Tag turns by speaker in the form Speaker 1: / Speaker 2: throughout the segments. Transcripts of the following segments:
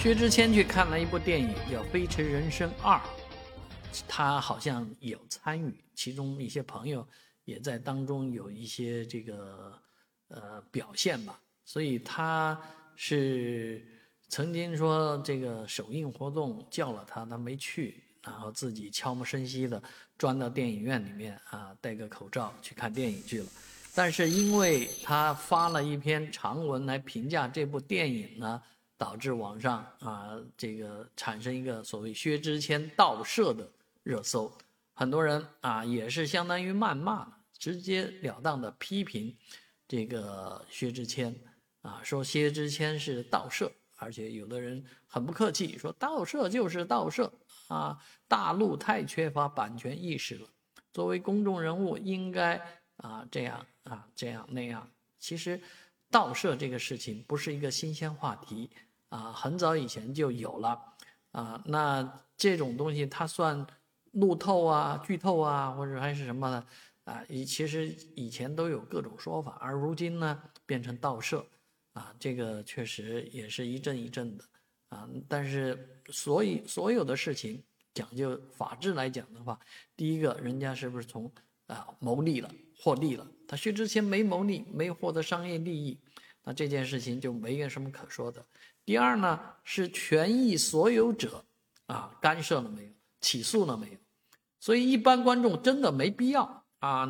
Speaker 1: 薛之谦去看了一部电影叫《飞驰人生二》，他好像有参与，其中一些朋友也在当中有一些这个呃表现吧，所以他是曾经说这个首映活动叫了他，他没去，然后自己悄无声息的钻到电影院里面啊，戴个口罩去看电影去了。但是因为他发了一篇长文来评价这部电影呢。导致网上啊，这个产生一个所谓薛之谦盗摄的热搜，很多人啊也是相当于谩骂，直截了当的批评这个薛之谦啊，说薛之谦是盗摄，而且有的人很不客气说盗摄就是盗摄啊，大陆太缺乏版权意识了，作为公众人物应该啊这样啊这样那样，其实盗摄这个事情不是一个新鲜话题。啊，很早以前就有了，啊，那这种东西它算路透啊、剧透啊，或者还是什么呢？啊，以其实以前都有各种说法，而如今呢变成盗摄，啊，这个确实也是一阵一阵的，啊，但是所以所有的事情讲究法治来讲的话，第一个人家是不是从啊牟利了、获利了？他薛之谦没牟利，没有获得商业利益，那这件事情就没有什么可说的。第二呢，是权益所有者啊干涉了没有，起诉了没有？所以一般观众真的没必要啊，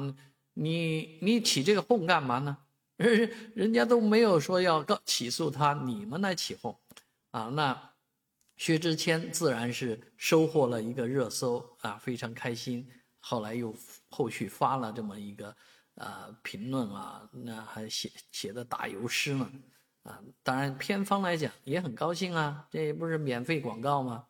Speaker 1: 你你起这个哄干嘛呢？人家都没有说要告起诉他，你们来起哄啊？那薛之谦自然是收获了一个热搜啊，非常开心。后来又后续发了这么一个啊评论啊，那还写写的打油诗呢。啊，当然，片方来讲也很高兴啊，这不是免费广告吗？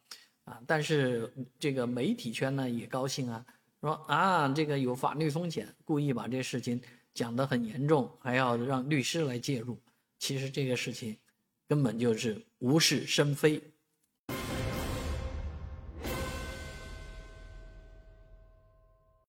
Speaker 1: 啊，但是这个媒体圈呢也高兴啊，说啊，这个有法律风险，故意把这事情讲得很严重，还要让律师来介入。其实这个事情根本就是无事生非。